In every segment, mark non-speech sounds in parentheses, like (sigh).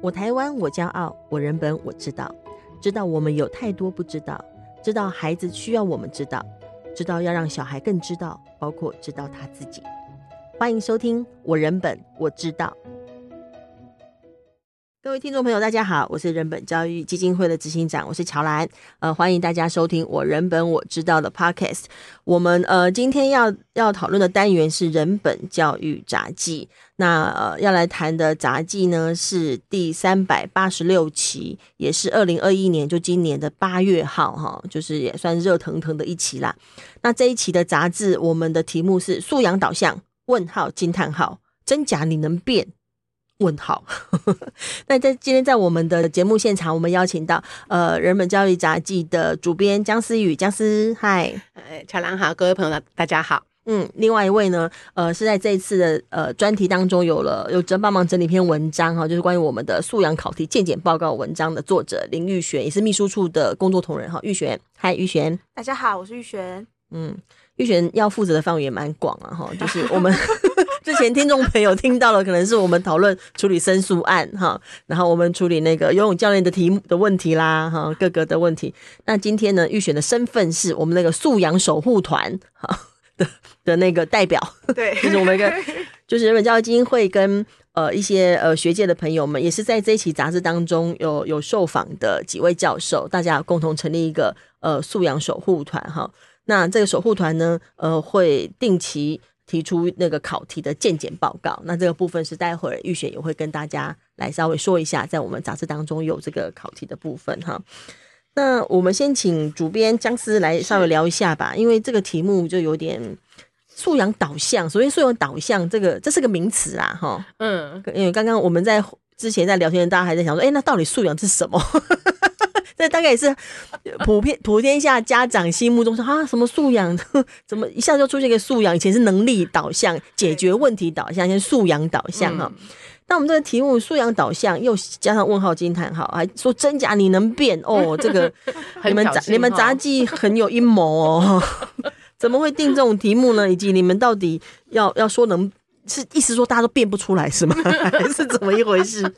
我台湾，我骄傲，我人本，我知道，知道我们有太多不知道，知道孩子需要我们知道，知道要让小孩更知道，包括知道他自己。欢迎收听我人本，我知道。各位听众朋友，大家好，我是人本教育基金会的执行长，我是乔兰。呃，欢迎大家收听我人本我知道的 Podcast。我们呃今天要要讨论的单元是人本教育杂记。那呃要来谈的杂记呢是第三百八十六期，也是二零二一年就今年的八月号哈，就是也算热腾腾的一期啦。那这一期的杂志，我们的题目是素养导向？问号惊叹号，真假你能辨？问号，(laughs) 那在今天在我们的节目现场，我们邀请到呃人本教育杂记的主编姜思宇，姜思，嗨，哎，乔兰好，各位朋友大家好，嗯，另外一位呢，呃是在这一次的呃专题当中有了有帮忙整理一篇文章哈，就是关于我们的素养考题鉴检报告文章的作者林玉璇，也是秘书处的工作同仁哈，玉璇，嗨，玉璇，大家好，我是玉璇，嗯，玉璇要负责的范围也蛮广啊哈，就是我们。(laughs) 之前听众朋友听到了，可能是我们讨论处理申诉案哈，然后我们处理那个游泳教练的题目的问题啦哈，各个的问题。那今天呢，预选的身份是我们那个素养守护团哈的的那个代表，对，(laughs) 就是我们一个就是人本教育基金会跟呃一些呃学界的朋友们，也是在这一期杂志当中有有受访的几位教授，大家共同成立一个呃素养守护团哈。那这个守护团呢，呃会定期。提出那个考题的鉴检报告，那这个部分是待会儿预选也会跟大家来稍微说一下，在我们杂志当中有这个考题的部分哈。那我们先请主编姜思来稍微聊一下吧，因为这个题目就有点素养导向。所谓，素养导向这个这是个名词啊，哈，嗯，因为刚刚我们在之前在聊天，大家还在想说，哎，那到底素养是什么？这大概也是普遍普天下家长心目中说啊，什么素养，(laughs) 怎么一下就出现一个素养？以前是能力导向、解决问题导向，现在素养导向哈。那、嗯、我们这个题目素养导向，又加上问号惊叹号，还说真假你能辨哦？这个 (laughs) 你们杂你们杂技很有阴谋哦，(laughs) 怎么会定这种题目呢？以及你们到底要要说能是意思说大家都辨不出来是吗？还是怎么一回事？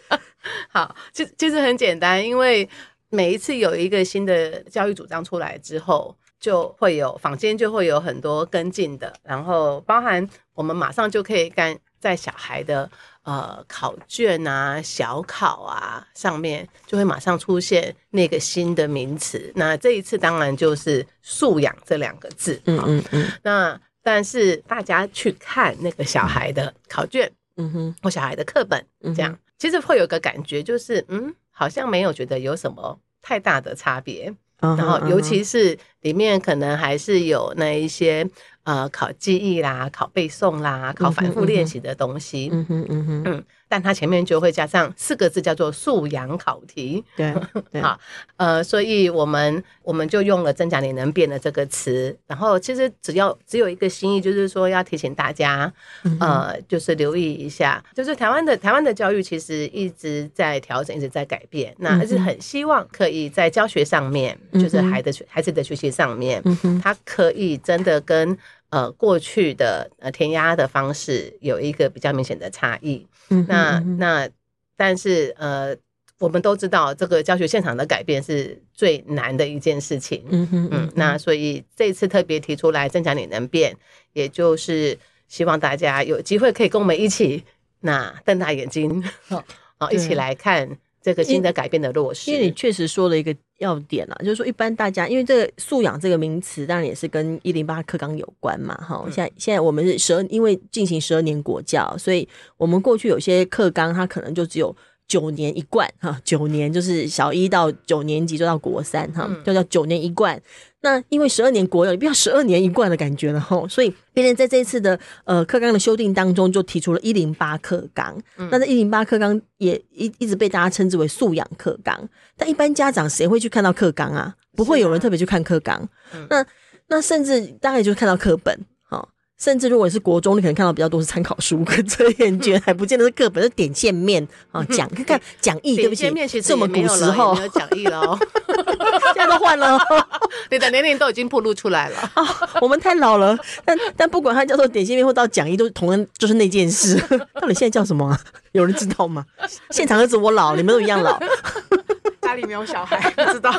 好，其实其实很简单，因为。每一次有一个新的教育主张出来之后，就会有坊间就会有很多跟进的，然后包含我们马上就可以干在小孩的呃考卷啊、小考啊上面，就会马上出现那个新的名词。那这一次当然就是素养这两个字，嗯嗯嗯。那但是大家去看那个小孩的考卷，嗯哼，或小孩的课本，这样其实会有个感觉，就是嗯。好像没有觉得有什么太大的差别，然后尤其是里面可能还是有那一些。呃，考记忆啦，考背诵啦，考反复练习的东西，嗯哼嗯哼嗯，但它前面就会加上四个字，叫做素养考题，对，对。(laughs) 好，呃，所以我们我们就用了真假你能辨的这个词，然后其实只要只有一个心意，就是说要提醒大家，呃，就是留意一下，就是台湾的台湾的教育其实一直在调整，一直在改变，那还是很希望可以在教学上面，就是孩子孩子的学习上面，他可以真的跟呃，过去的呃填鸭的方式有一个比较明显的差异。嗯哼嗯哼，那那但是呃，我们都知道这个教学现场的改变是最难的一件事情。嗯哼嗯，嗯，那所以这次特别提出来，增强你能变，也就是希望大家有机会可以跟我们一起，那瞪大眼睛，好，好，一起来看。这个新的改变的落实，因为你确实说了一个要点啊，就是说一般大家因为这个素养这个名词，当然也是跟一零八课纲有关嘛，哈。现在现在我们是十二，因为进行十二年国教，所以我们过去有些课纲它可能就只有九年一贯，哈，九年就是小一到九年级就到国三，哈，就叫九年一贯。那因为十二年国有，你不要十二年一贯的感觉了吼，所以别人在这一次的呃课纲的修订当中，就提出了一零八课纲。嗯、那这一零八课纲也一一直被大家称之为素养课纲。但一般家长谁会去看到课纲啊？不会有人特别去看课纲。那那甚至大概就是看到课本，甚至如果是国中，你可能看到比较多是参考书跟测验卷，还不见得是课本，是点线面啊讲，看看 (laughs) 讲义，对不起，点线面其实这么古时候没有讲义了哦，(laughs) 现在都换了，(laughs) 你的年龄都已经暴露出来了！我们太老了，但但不管它叫做点线面或到讲义，都是同样，就是那件事。到底现在叫什么啊？有人知道吗？现场儿子我老，你们都一样老，家里没有小孩，不知道。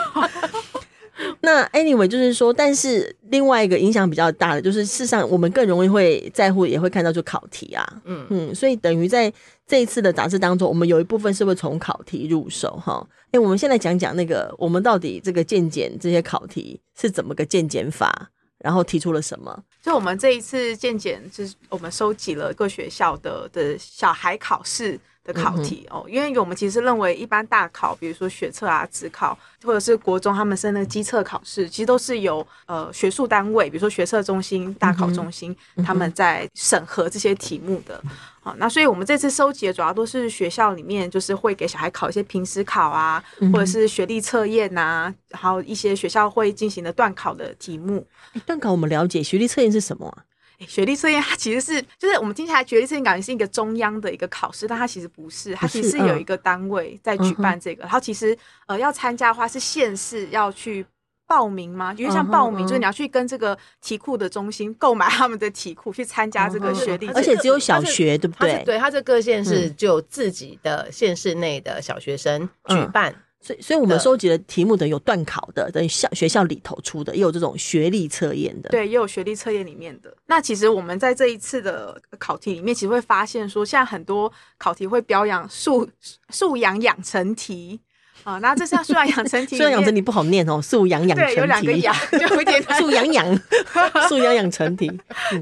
(laughs) 那 anyway 就是说，但是另外一个影响比较大的，就是事实上我们更容易会在乎，也会看到就考题啊，嗯嗯，所以等于在这一次的杂志当中，我们有一部分是会从考题入手哈。哎，我们现在讲讲那个，我们到底这个鉴检这些考题是怎么个鉴检法，然后提出了什么？就我们这一次鉴检，就是我们收集了各学校的的小孩考试。的考题哦，因为我们其实认为一般大考，比如说学测啊、职考，或者是国中他们升那个基测考试，其实都是由呃学术单位，比如说学测中心、大考中心，嗯、他们在审核这些题目的。好、嗯，那所以我们这次收集的主要都是学校里面，就是会给小孩考一些平时考啊，或者是学历测验呐，还有一些学校会进行的段考的题目。段考我们了解，学历测验是什么啊？学历测验它其实是，就是我们听起来学历测验感觉是一个中央的一个考试，但它其实不是，它其实是有一个单位在举办这个。然后其实呃要参加的话是县市要去报名吗？因为像报名就是你要去跟这个题库的中心购买他们的题库去参加这个学历，而且只有小学对不对？对，它这各县市就自己的县市内的小学生举办。所以，所以我们收集的题目等于有段考的，等于校学校里头出的，也有这种学历测验的。对，也有学历测验里面的。那其实我们在这一次的考题里面，其实会发现说，现在很多考题会表扬素素养养成题啊。那这像素养养成题，(laughs) 素养养成题不好念哦，素养养成题有两个养，就有点素养养 (laughs) 素养养成题。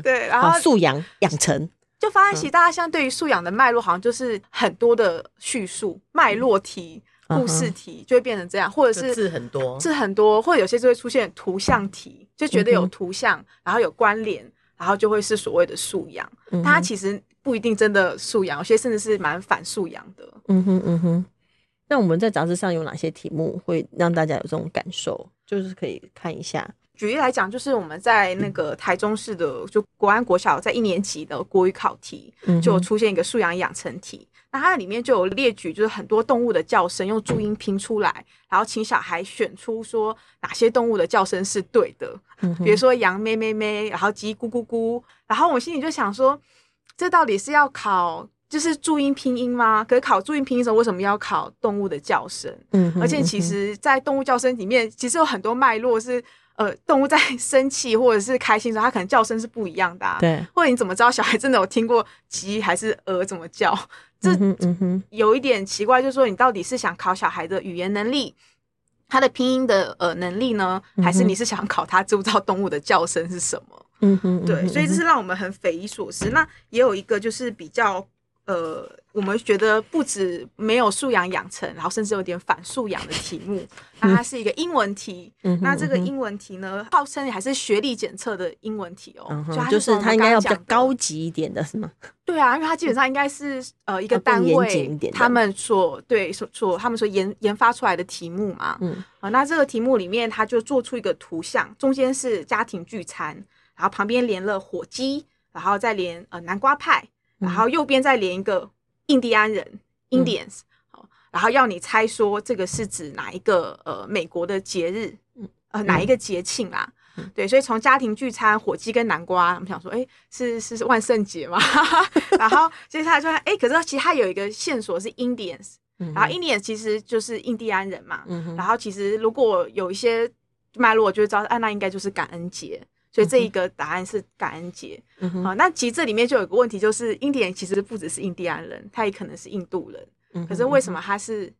对，然后素养养成，就发现其实大家相对于素养的脉络，好像就是很多的叙述脉络题。故事题就会变成这样，或者是字很多，字很多，或者有些就会出现图像题，就觉得有图像，然后有关联，然后就会是所谓的素养。但它其实不一定真的素养，有些甚至是蛮反素养的。嗯哼嗯哼。那我们在杂志上有哪些题目会让大家有这种感受？就是可以看一下。举例来讲，就是我们在那个台中市的就国安国小，在一年级的国语考题，就出现一个素养养成题。那它里面就有列举，就是很多动物的叫声用注音拼出来，然后请小孩选出说哪些动物的叫声是对的。比如说羊咩咩咩，然后鸡咕咕咕。然后我心里就想说，这到底是要考就是注音拼音吗？可是考注音拼音的时候，为什么要考动物的叫声？而且其实，在动物叫声里面，其实有很多脉络是。呃，动物在 (laughs) 生气或者是开心的时候，它可能叫声是不一样的，啊。对，或者你怎么知道小孩真的有听过鸡还是鹅怎么叫？这有一点奇怪，就是说你到底是想考小孩的语言能力，他的拼音的呃能力呢，还是你是想考他知不知道动物的叫声是什么？嗯哼，对，所以这是让我们很匪夷所思。那也有一个就是比较。呃，我们觉得不止没有素养养成，然后甚至有点反素养的题目。(laughs) 那它是一个英文题，嗯、那这个英文题呢，号称还是学历检测的英文题哦，嗯、就，是它应该要比较高级一点的是吗？对啊，因为它基本上应该是呃一个单位他们所对所所他们所研研发出来的题目嘛。嗯，啊，那这个题目里面，它就做出一个图像，中间是家庭聚餐，然后旁边连了火鸡，然后再连呃南瓜派。然后右边再连一个印第安人 Indians，好，然后要你猜说这个是指哪一个呃美国的节日，呃哪一个节庆啦？对，所以从家庭聚餐、火鸡跟南瓜，我们想说，哎，是是是万圣节吗？(laughs) 然后接下来就说，哎，可是其实它有一个线索是 Indians，然后 Indians 其实就是印第安人嘛，然后其实如果有一些脉络，我就知道，啊，那应该就是感恩节。所以这一个答案是感恩节。好，那其实这里面就有个问题，就是印第安其实不只是印第安人，他也可能是印度人。嗯，可是为什么他是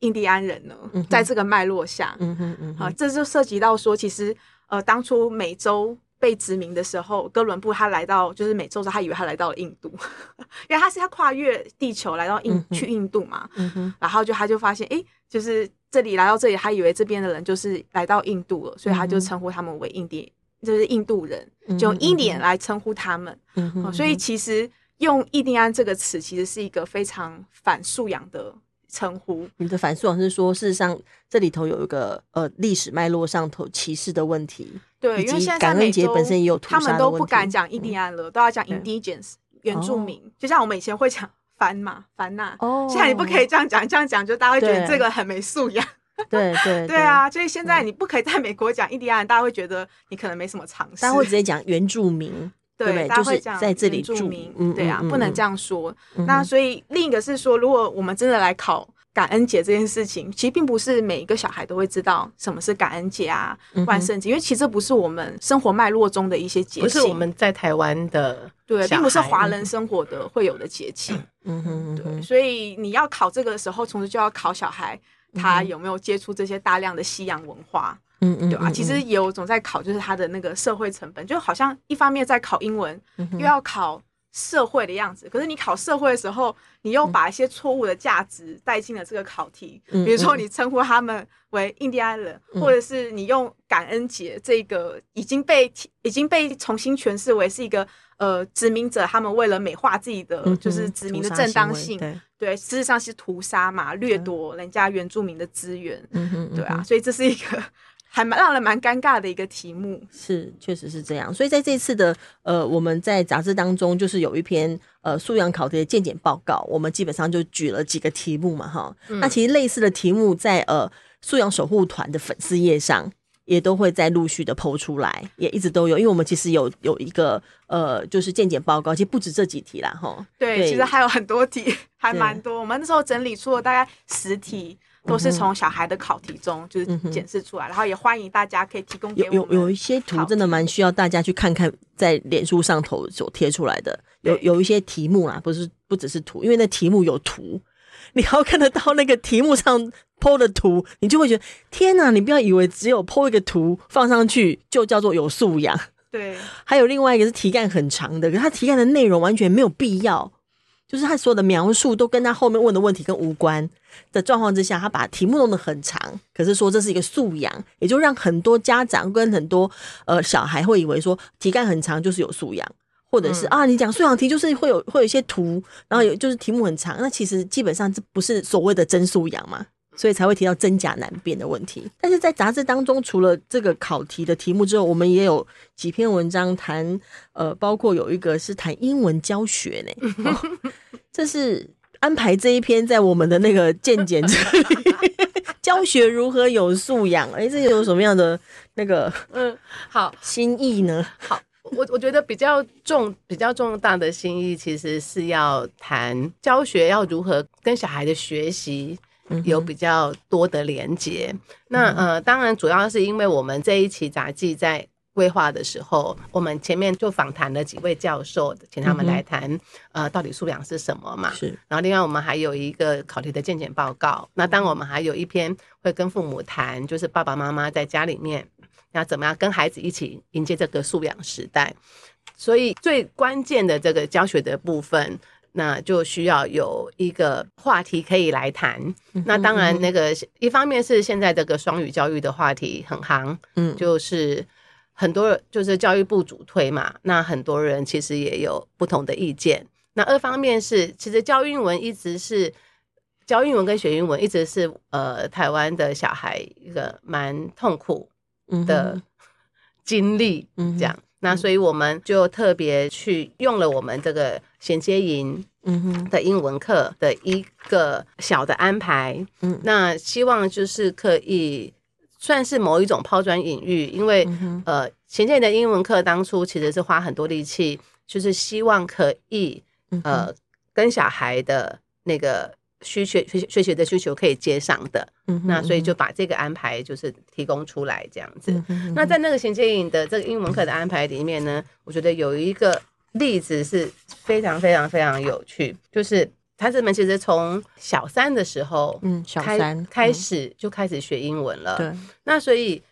印第安人呢？嗯，在这个脉络下，嗯哼嗯哼，好，这就涉及到说，其实呃，当初美洲被殖民的时候，哥伦布他来到就是美洲的时候，他以为他来到了印度，(laughs) 因为他是要跨越地球来到印，嗯，去印度嘛。然后就他就发现，哎，就是这里来到这里，他以为这边的人就是来到印度了，所以他就称呼他们为印第。就是印度人，就用印第安来称呼他们，所以其实用印第安这个词，其实是一个非常反素养的称呼。你的反素养是说，事实上这里头有一个呃历史脉络上头歧视的问题。对，因为现在感恩节本身也有他们都不敢讲印第安了，嗯、都要讲 indigenous 原住民。哦、就像我们以前会讲番嘛，番纳。哦。现在你不可以这样讲，这样讲就大家会觉得这个很没素养。(laughs) 对对对啊！所以现在你不可以在美国讲印第安人，大家会觉得你可能没什么常识。大家会直接讲原住民，对，对大家会讲在这里住民。对啊，不能这样说。那所以另一个是说，如果我们真的来考感恩节这件事情，其实并不是每一个小孩都会知道什么是感恩节啊、万圣节，因为其实这不是我们生活脉络中的一些节气，不是我们在台湾的对，并不是华人生活的会有的节气。嗯哼，对，所以你要考这个的时候，从此就要考小孩。他有没有接触这些大量的西洋文化？嗯嗯，对吧？其实也有种在考，就是他的那个社会成本，就好像一方面在考英文，又要考社会的样子。可是你考社会的时候，你又把一些错误的价值带进了这个考题。比如说，你称呼他们为印第安人，或者是你用感恩节这个已经被已经被重新诠释为是一个呃殖民者，他们为了美化自己的就是殖民的正当性。对，事实上是屠杀嘛，掠夺人家原住民的资源，嗯哼，对啊，所以这是一个还蛮让人蛮尴尬的一个题目。是，确实是这样。所以在这次的呃，我们在杂志当中，就是有一篇呃素养考题的鉴检报告，我们基本上就举了几个题目嘛，哈。嗯、那其实类似的题目在呃素养守护团的粉丝页上。也都会在陆续的 po 出来，也一直都有，因为我们其实有有一个呃，就是健检报告，其实不止这几题啦，哈。对，对其实还有很多题，还蛮多。我们那时候整理出了大概十题，都是从小孩的考题中就是检视出来，嗯、然后也欢迎大家可以提供给我们。有有有一些图真的蛮需要大家去看看，在脸书上头所贴出来的，有有一些题目啊，不是不只是图，因为那题目有图。你要看得到那个题目上 po 的图，你就会觉得天哪！你不要以为只有 po 一个图放上去就叫做有素养。对，(laughs) 还有另外一个是题干很长的，可是他题干的内容完全没有必要，就是他所有的描述都跟他后面问的问题跟无关的状况之下，他把题目弄得很长，可是说这是一个素养，也就让很多家长跟很多呃小孩会以为说题干很长就是有素养。或者是啊，你讲素养题就是会有会有一些图，然后有就是题目很长，那其实基本上这不是所谓的真素养嘛，所以才会提到真假难辨的问题。但是在杂志当中，除了这个考题的题目之后，我们也有几篇文章谈，呃，包括有一个是谈英文教学呢，(laughs) 哦、这是安排这一篇在我们的那个健检这里，(laughs) 教学如何有素养？哎，这有什么样的那个嗯好心意呢？好。我我觉得比较重、比较重大的心意，其实是要谈教学要如何跟小孩的学习有比较多的连接。嗯、那呃，当然主要是因为我们这一期杂技在规划的时候，我们前面就访谈了几位教授，请他们来谈、嗯、呃，到底素养是什么嘛？是。然后另外我们还有一个考题的健检报告。那当我们还有一篇会跟父母谈，就是爸爸妈妈在家里面。要怎么样跟孩子一起迎接这个素养时代？所以最关键的这个教学的部分，那就需要有一个话题可以来谈。那当然，那个一方面是现在这个双语教育的话题很行，嗯，就是很多就是教育部主推嘛。那很多人其实也有不同的意见。那二方面是，其实教英文一直是教英文跟学英文一直是呃台湾的小孩一个蛮痛苦。的经历，嗯，这样，那所以我们就特别去用了我们这个衔接营，嗯哼。的英文课的一个小的安排，嗯，那希望就是可以算是某一种抛砖引玉，因为呃，衔接营的英文课当初其实是花很多力气，就是希望可以呃跟小孩的那个。需学学学习的需求可以接上的，嗯、那所以就把这个安排就是提供出来这样子。嗯、哼那在那个衔接营的这个英文课的安排里面呢，我觉得有一个例子是非常非常非常有趣，就是孩子们其实从小三的时候，嗯，小三开始就开始学英文了。对、嗯，那所以。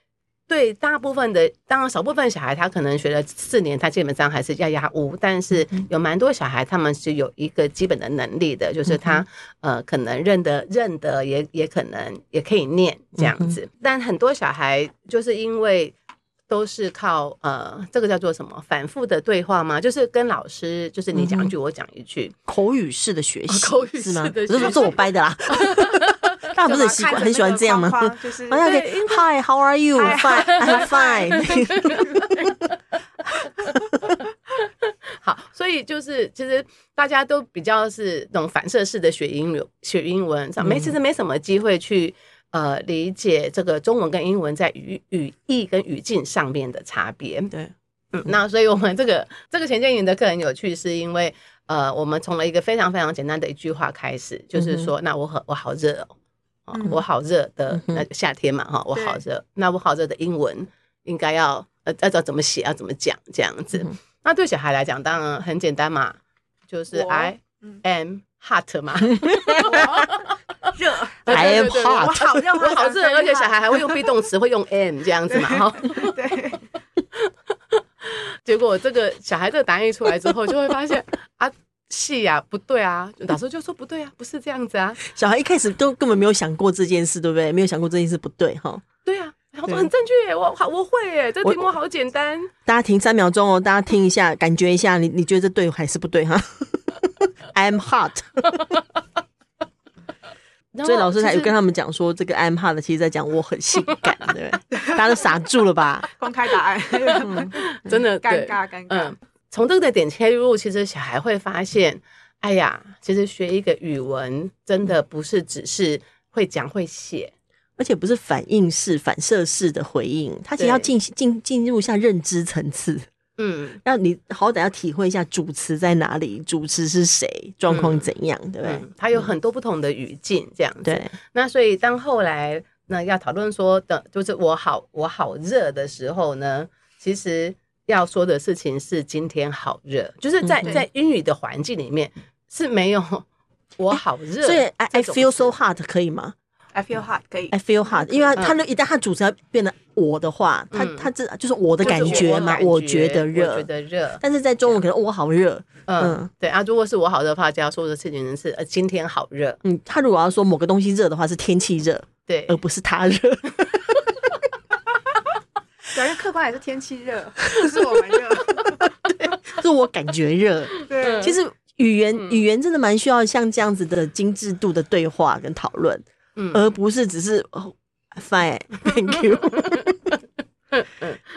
对大部分的，当然少部分小孩他可能学了四年，他基本上还是要压乌。但是有蛮多小孩，他们是有一个基本的能力的，就是他呃可能认得认得，也也可能也可以念这样子。但很多小孩就是因为都是靠呃，这个叫做什么反复的对话吗？就是跟老师，就是你讲一句，我讲一句，口语式的学习，口语式的学习，不是说是我掰的啦。(laughs) 大家不是很喜欢很喜欢这样吗？就是好像可以，Hi，How are you？Fine，I'm (laughs) fine。(laughs) 好，所以就是其实大家都比较是那种反射式的学英语，学英文，没其实没什么机会去。呃，理解这个中文跟英文在语语义跟语境上面的差别。对，嗯，那所以我们这个这个前建营的课很有趣，是因为呃，我们从了一个非常非常简单的一句话开始，就是说，那我很我好热哦，啊，我好热的，那夏天嘛，哈，我好热，那我好热的英文应该要呃要怎么写，要怎么讲这样子。那对小孩来讲，当然很简单嘛，就是 I am hot 嘛。(laughs) (laughs) 热，I am hot，我好热，我好热，而且小孩还会用 be 动词，会用 am 这样子嘛，哈。(laughs) 对。结果这个小孩这个答案一出来之后，就会发现啊，是呀，不对啊，老师就说不对啊，不是这样子啊。小孩一开始都根本没有想过这件事，对不对？没有想过这件事不对，哈。对啊，然后说很正确耶，我好我会耶，这题目好简单。大家停三秒钟哦，大家听一下，感觉一下，你你觉得这对还是不对哈？I am hot。(laughs) 所以老师才有跟他们讲说，这个 I'm hot 其实在讲我很性感，对不对？(laughs) 大家都傻住了吧？(laughs) 公开答案，嗯、真的尴尬尴尬。嗯，从这个点切入，其实小孩会发现，哎呀，其实学一个语文真的不是只是会讲会写，而且不是反应式、反射式的回应，他其实要进进进入一下认知层次。嗯，(laughs) 要你好歹要体会一下主词在哪里，主词是谁，状况怎样，对不对？它有很多不同的语境，这样子。对，那所以当后来那要讨论说的，就是我好我好热的时候呢，其实要说的事情是今天好热，就是在在英语的环境里面是没有我好热，所以 I I feel so hot 可以吗？I feel hot，可以。I feel hot，因为他那一旦他主词要变得我的话，他他这就是我的感觉嘛，我觉得热，我觉得热。但是在中文可能我好热，嗯，对啊。如果是我好热的话，就要说的事情是呃今天好热。嗯，他如果要说某个东西热的话，是天气热，对，而不是他热。(laughs) 表现客观还是天气热，不是我们热，(laughs) 对，是我感觉热。对，其实语言语言真的蛮需要像这样子的精致度的对话跟讨论。嗯，而不是只是哦，fine，thank you。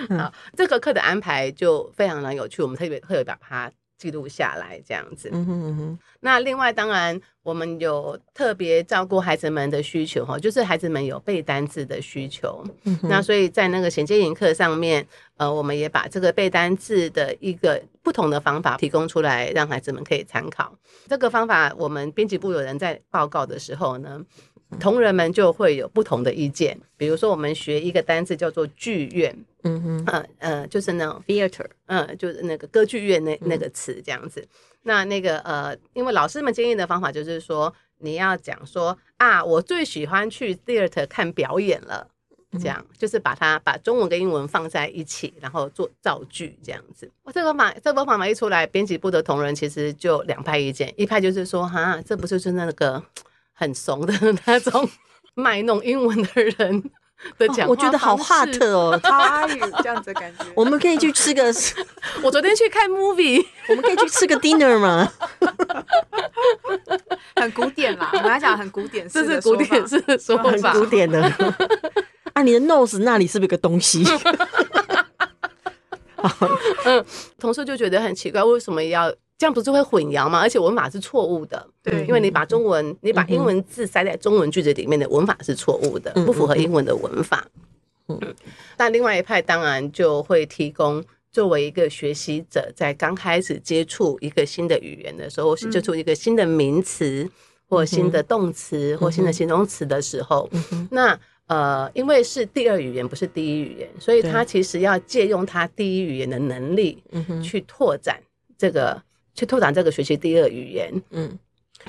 (laughs) 好，这个课的安排就非常的有趣，我们特别特别把它记录下来，这样子。嗯哼嗯哼。那另外，当然我们有特别照顾孩子们的需求哈，就是孩子们有背单字的需求。嗯。那所以在那个衔接营课上面，呃，我们也把这个背单字的一个不同的方法提供出来，让孩子们可以参考。这个方法，我们编辑部有人在报告的时候呢。同仁们就会有不同的意见，比如说我们学一个单字叫做剧院，嗯哼，呃呃，就是那种 theater，嗯，就是那个歌剧院那那个词这样子。嗯、那那个呃，因为老师们建议的方法就是说，你要讲说啊，我最喜欢去 theater 看表演了，这样、嗯、就是把它把中文跟英文放在一起，然后做造句这样子。我这个方这个方法一出来，编辑部的同仁其实就两派意见，一派就是说，哈，这不就是那个。很怂的 (laughs) 那种卖弄英文的人的讲话、哦，我觉得好 hot 哦，超阿语这样子的感觉。我们可以去吃个，(laughs) 我昨天去看 movie，我们可以去吃个 dinner 吗？(laughs) 很古典啦，我们来讲很古典，这是古典式的说法，很古典的。啊，你的 nose 那里是不是有个东西？嗯，同事就觉得很奇怪，为什么要？这样不是会混淆吗？而且文法是错误的，对，因为你把中文、你把英文字塞在中文句子里面的文法是错误的，不符合英文的文法。嗯，那另外一派当然就会提供作为一个学习者，在刚开始接触一个新的语言的时候，接触一个新的名词或新的动词或新的形容词的时候，那呃，因为是第二语言不是第一语言，所以他其实要借用他第一语言的能力，去拓展这个。去拓展这个学习第二语言，嗯，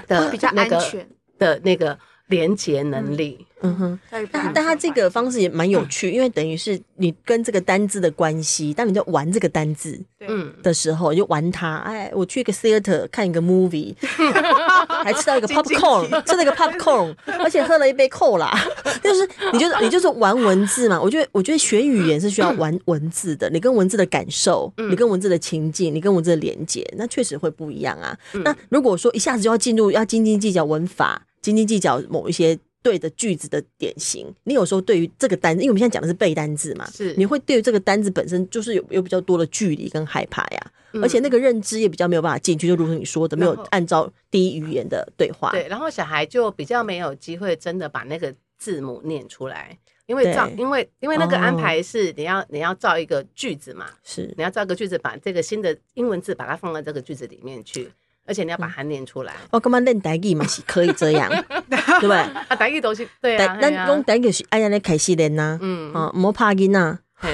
的比较安全。的那个连接能力，嗯哼，但但他这个方式也蛮有趣，因为等于是你跟这个单字的关系，当你在玩这个单字，嗯的时候，就玩它，哎，我去一个 theater 看一个 movie，(laughs) 还吃到一个 popcorn，吃了一个 popcorn，而且喝了一杯 cola，(laughs) 就是你就是你就是玩文字嘛。我觉得我觉得学语言是需要玩文字的，你跟文字的感受，你跟文字的情境，你跟文字的连接，那确实会不一样啊。那如果说一下子就要进入要斤斤计较文法，斤斤计较某一些。对的句子的典型，你有时候对于这个单字，因为我们现在讲的是背单字嘛，是你会对于这个单字本身就是有有比较多的距离跟害怕呀，嗯、而且那个认知也比较没有办法进去，就如同你说的，没有按照第一语言的对话，对，然后小孩就比较没有机会真的把那个字母念出来，因为照，因为因为那个安排是你要、哦、你要造一个句子嘛，是。你要造一个句子，把这个新的英文字把它放到这个句子里面去。而且你要把它念出来。我干嘛练台语嘛？是可以这样，(laughs) 对不对？啊，台语都是对啊。但用台语是哎呀，来开始练呐。嗯啊，莫怕音呐。(laughs)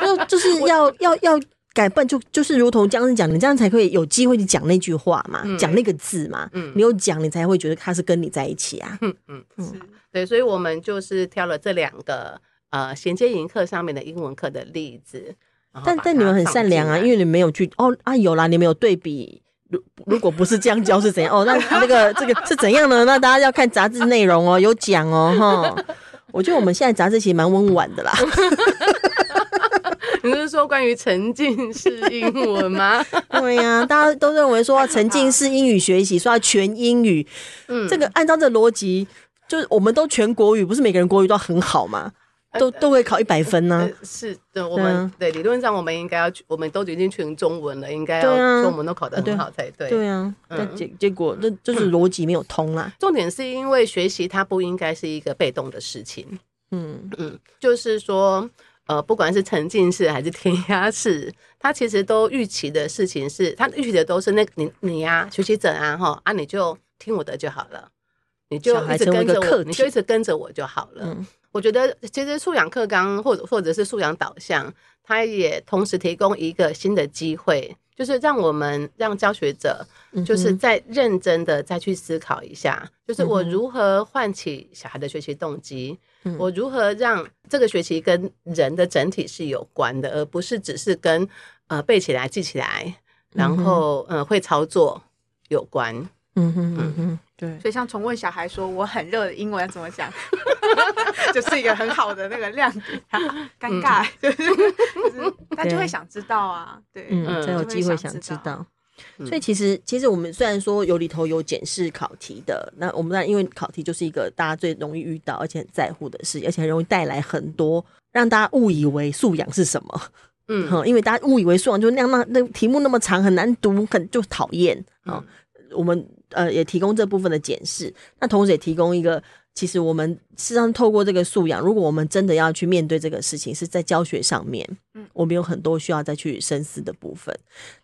就就是要要要改笨，就就是如同江生讲，你这样才可以有机会去讲那句话嘛，讲那个字嘛。嗯，你有讲，你才会觉得他是跟你在一起啊。嗯嗯嗯，对，所以我们就是挑了这两个呃衔接营课上面的英文课的例子。但但你们很善良啊，因为你没有去哦啊有啦，你们有对比。如如果不是这样教是怎样哦？那那个这个是怎样呢？那大家要看杂志内容哦，有讲哦哈。我觉得我们现在杂志其实蛮温婉的啦。(laughs) 你是说关于沉浸式英文吗？(laughs) 对呀、啊，大家都认为说沉浸式英语学习，说要全英语。嗯，这个按照这个逻辑，就是我们都全国语，不是每个人国语都很好吗？都都会考一百分呢？是的，我们对，对理论上我们应该要，我们都已经全中文了，应该要中文都考得很好才对。对啊，但结结果那就是逻辑没有通啦。重点是因为学习它不应该是一个被动的事情。嗯嗯，就是说，呃，不管是沉浸式还是填鸭式，它其实都预期的事情是，它预期的都是那你你呀、啊，学习者啊哈啊，你就听我的就好了，你就一直跟着我，你就一直跟着我就好了。嗯我觉得其实素养课纲或者或者是素养导向，它也同时提供一个新的机会，就是让我们让教学者，就是再认真的再去思考一下，嗯、就是我如何唤起小孩的学习动机，嗯、我如何让这个学习跟人的整体是有关的，而不是只是跟呃背起来记起来，然后嗯、呃、会操作有关。嗯哼嗯哼。对，所以像重问小孩说我很热的英文要怎么讲，(laughs) 就是一个很好的那个亮点。(laughs) 尴尬，就是就是他就会想知道啊，对，嗯，才有机会想知道。所以其实其实我们虽然说有里头有检视考题的，那我们当然因为考题就是一个大家最容易遇到而且很在乎的事，而且很容易带来很多让大家误以为素养是什么。嗯，因为大家误以为素养就那样，那那题目那么长很难读，很就讨厌啊。我们呃也提供这部分的检视，那同时也提供一个，其实我们事实上透过这个素养，如果我们真的要去面对这个事情，是在教学上面，嗯，我们有很多需要再去深思的部分。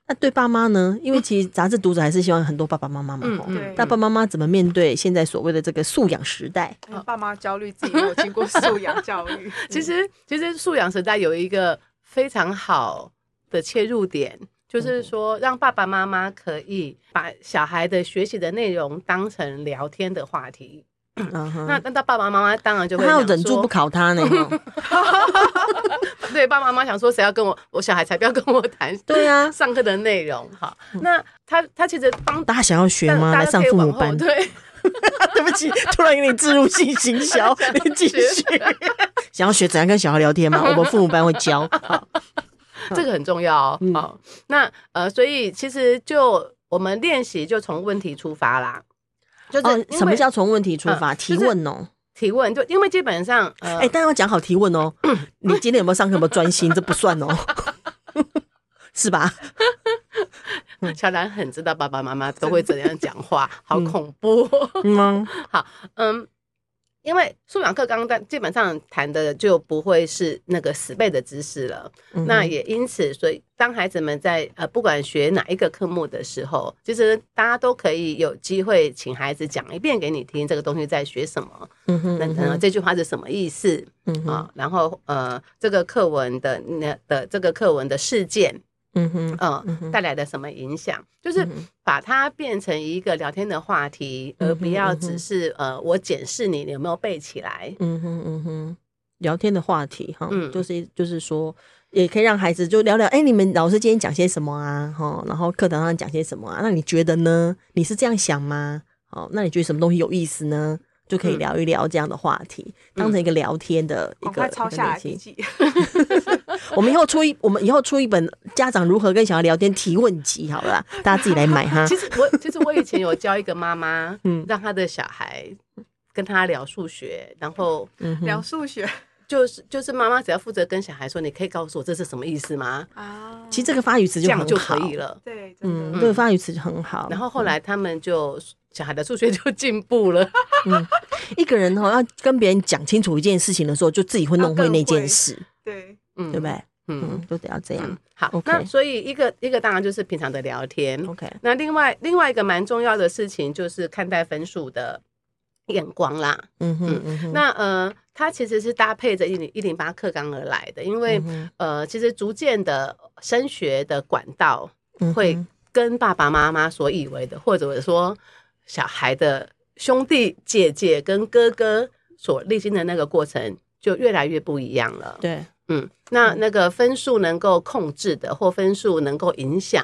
那对爸妈呢？因为其实杂志读者还是希望很多爸爸妈妈嘛，嗯，对。那爸爸妈妈怎么面对现在所谓的这个素养时代？爸妈焦虑自己没有经过素养教育。(laughs) 其实其实素养时代有一个非常好的切入点。就是说，让爸爸妈妈可以把小孩的学习的内容当成聊天的话题。那那他爸爸妈妈当然就会他要忍住不考他呢。(laughs) 对，爸爸妈妈想说，谁要跟我，我小孩才不要跟我谈。对啊，(laughs) 上课的内容。好，那他他其实帮大家想要学吗？来上父母班。对，(laughs) 对不起，突然给你置入性行销，你继续。想要学怎样跟小孩聊天吗？我们父母班会教。这个很重要哦。嗯、好，那呃，所以其实就我们练习就从问题出发啦。就是、哦、什么叫从问题出发？嗯、提问哦，提问就因为基本上，哎、呃，但要讲好提问哦。(laughs) 你今天有没有上课？有没有专心？这不算哦，(laughs) 是吧？小兰很知道爸爸妈妈都会怎样讲话，好恐怖。嗯，(laughs) 好，嗯。因为素养课刚刚基本上谈的就不会是那个死背的知识了，嗯、那也因此，所以当孩子们在呃不管学哪一个科目的时候，其实大家都可以有机会请孩子讲一遍给你听，这个东西在学什么，嗯哼，嗯哼那这句话是什么意思，嗯哼啊，然后呃这个课文的那的这个课文的事件。嗯哼，嗯，带来的什么影响？就是把它变成一个聊天的话题，而不要只是呃，我检视你有没有背起来。嗯哼嗯哼，聊天的话题哈，就是就是说，也可以让孩子就聊聊，哎，你们老师今天讲些什么啊？哈，然后课堂上讲些什么啊？那你觉得呢？你是这样想吗？哦，那你觉得什么东西有意思呢？就可以聊一聊这样的话题，嗯、当成一个聊天的一个。快抄下来笔记。(laughs) (laughs) (laughs) 我们以后出一，我们以后出一本家长如何跟小孩聊天提问集，好了，大家自己来买哈。(laughs) 其实我，其实我以前有教一个妈妈，(laughs) 嗯，让她的小孩跟他聊数学，然后聊数学。就是就是妈妈只要负责跟小孩说，你可以告诉我这是什么意思吗？啊，其实这个发语词就很好，就可以了。对，嗯，这个发语词就很好。然后后来他们就小孩的数学就进步了。嗯，一个人哈要跟别人讲清楚一件事情的时候，就自己会弄会那件事。对，嗯，对不对？嗯，都得要这样。好，那所以一个一个当然就是平常的聊天。OK，那另外另外一个蛮重要的事情就是看待分数的眼光啦。嗯哼，嗯哼，那呃。它其实是搭配着一零一零八课纲而来的，因为、嗯、呃，其实逐渐的升学的管道会跟爸爸妈妈所以为的，嗯、或者说小孩的兄弟姐姐跟哥哥所历经的那个过程，就越来越不一样了。对，嗯，那那个分数能够控制的，或分数能够影响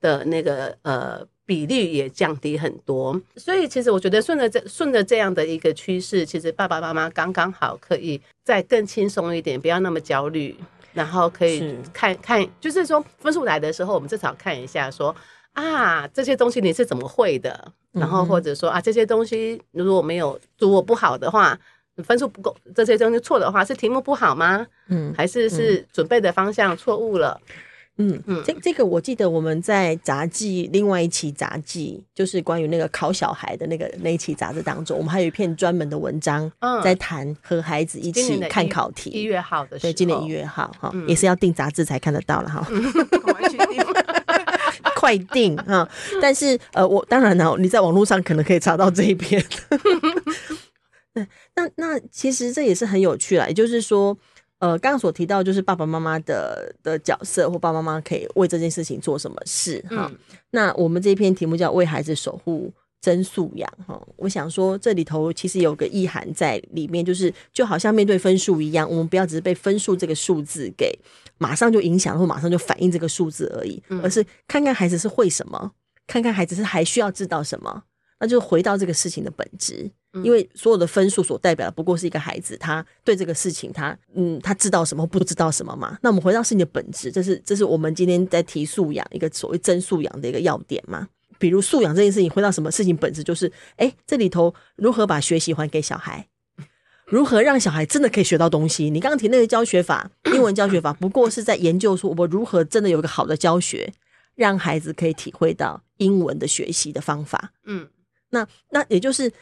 的那个呃。比例也降低很多，所以其实我觉得顺着这顺着这样的一个趋势，其实爸爸妈妈刚刚好可以再更轻松一点，不要那么焦虑，然后可以看看，就是说分数来的时候，我们至少看一下说，说啊这些东西你是怎么会的，然后或者说啊这些东西如果没有如果不好的话，分数不够，这些东西错的话是题目不好吗？嗯，还是是准备的方向错误了？嗯嗯，这这个我记得我们在杂技另外一期杂技，就是关于那个考小孩的那个那一期杂志当中，我们还有一篇专门的文章，在谈和孩子一起看考题。一月号的，对，今年一月号哈，也是要订杂志才看得到了哈。(laughs) (laughs) 快订哈！但是呃，我当然呢，你在网络上可能可以查到这一篇。(laughs) 那那其实这也是很有趣啦，也就是说。呃，刚刚所提到就是爸爸妈妈的的角色，或爸爸妈妈可以为这件事情做什么事哈。嗯、那我们这篇题目叫“为孩子守护真素养”哈。我想说，这里头其实有个意涵在里面，就是就好像面对分数一样，我们不要只是被分数这个数字给马上就影响，或马上就反映这个数字而已，而是看看孩子是会什么，看看孩子是还需要知道什么，那就回到这个事情的本质。因为所有的分数所代表的不过是一个孩子，他对这个事情他嗯，他知道什么，不知道什么嘛？那我们回到事情的本质，这是这是我们今天在提素养一个所谓真素养的一个要点嘛？比如素养这件事情，回到什么事情本质，就是哎，这里头如何把学习还给小孩，如何让小孩真的可以学到东西？你刚刚提那个教学法，英文教学法，不过是在研究说我如何真的有一个好的教学，让孩子可以体会到英文的学习的方法。嗯，那那也就是。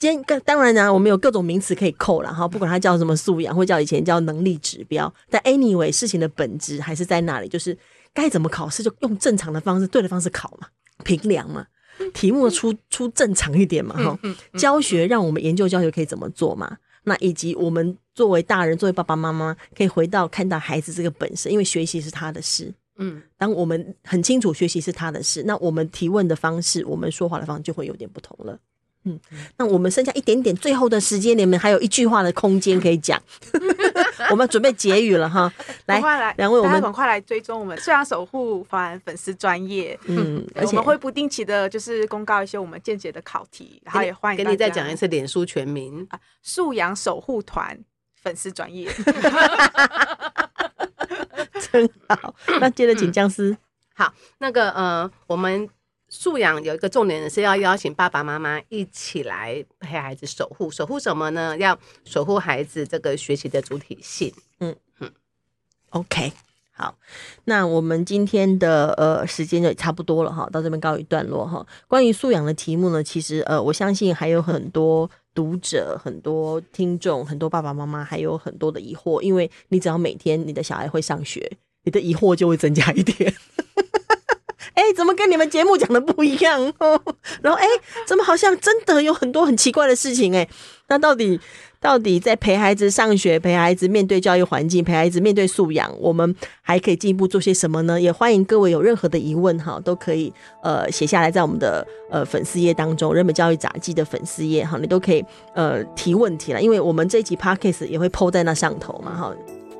今天当然呢、啊，我们有各种名词可以扣了哈，不管它叫什么素养，或叫以前叫能力指标，但 anyway 事情的本质还是在那里，就是该怎么考试就用正常的方式，对的方式考嘛，评量嘛，题目出出正常一点嘛哈，教学让我们研究教学可以怎么做嘛，那以及我们作为大人，作为爸爸妈妈，可以回到看到孩子这个本身，因为学习是他的事，嗯，当我们很清楚学习是他的事，那我们提问的方式，我们说话的方式就会有点不同了。嗯，那我们剩下一点点最后的时间，你们还有一句话的空间可以讲。(laughs) 我们准备结语了哈，来，两位，我们赶快来追踪我们素养守护团粉丝专业。嗯，而且我们会不定期的，就是公告一些我们见解的考题，然后也欢迎给你再讲一次脸书全名啊，素养守护团粉丝专页。(laughs) 真好，那接着请姜丝、嗯。好，那个呃，我们。素养有一个重点是要邀请爸爸妈妈一起来陪孩子守护，守护什么呢？要守护孩子这个学习的主体性。嗯嗯，OK，好，那我们今天的呃时间就差不多了哈，到这边告一段落哈。关于素养的题目呢，其实呃我相信还有很多读者、很多听众、很多爸爸妈妈还有很多的疑惑，因为你只要每天你的小孩会上学，你的疑惑就会增加一点。哎，怎么跟你们节目讲的不一样哦？(laughs) 然后哎，怎么好像真的有很多很奇怪的事情？哎，那到底到底在陪孩子上学、陪孩子面对教育环境、陪孩子面对素养，我们还可以进一步做些什么呢？也欢迎各位有任何的疑问哈，都可以呃写下来，在我们的呃粉丝页当中，人本教育杂记的粉丝页哈，你都可以呃提问题了，因为我们这一集 podcast 也会 po 在那上头嘛哈。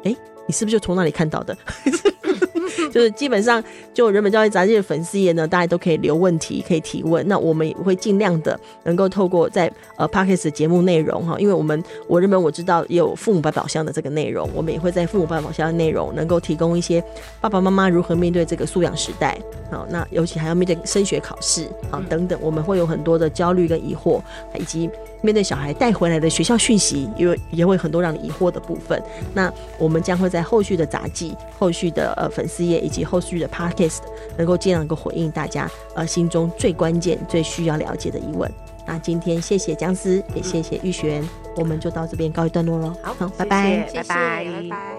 哎，你是不是就从那里看到的？(laughs) 就是基本上就人本教育杂志的粉丝页呢，大家都可以留问题，可以提问。那我们也会尽量的能够透过在呃 Podcast 节目内容哈，因为我们我人本我知道也有父母百宝箱的这个内容，我们也会在父母百宝箱的内容能够提供一些爸爸妈妈如何面对这个素养时代，好，那尤其还要面对升学考试啊等等，我们会有很多的焦虑跟疑惑，以及面对小孩带回来的学校讯息，因为也会很多让你疑惑的部分。那我们将会在后续的杂技、后续的呃粉丝页以及后续的 Podcast 能够尽量能够回应大家呃心中最关键、最需要了解的疑问。那今天谢谢姜思，也谢谢玉璇，我们就到这边告一段落喽。好，好，拜拜，拜拜。拜拜。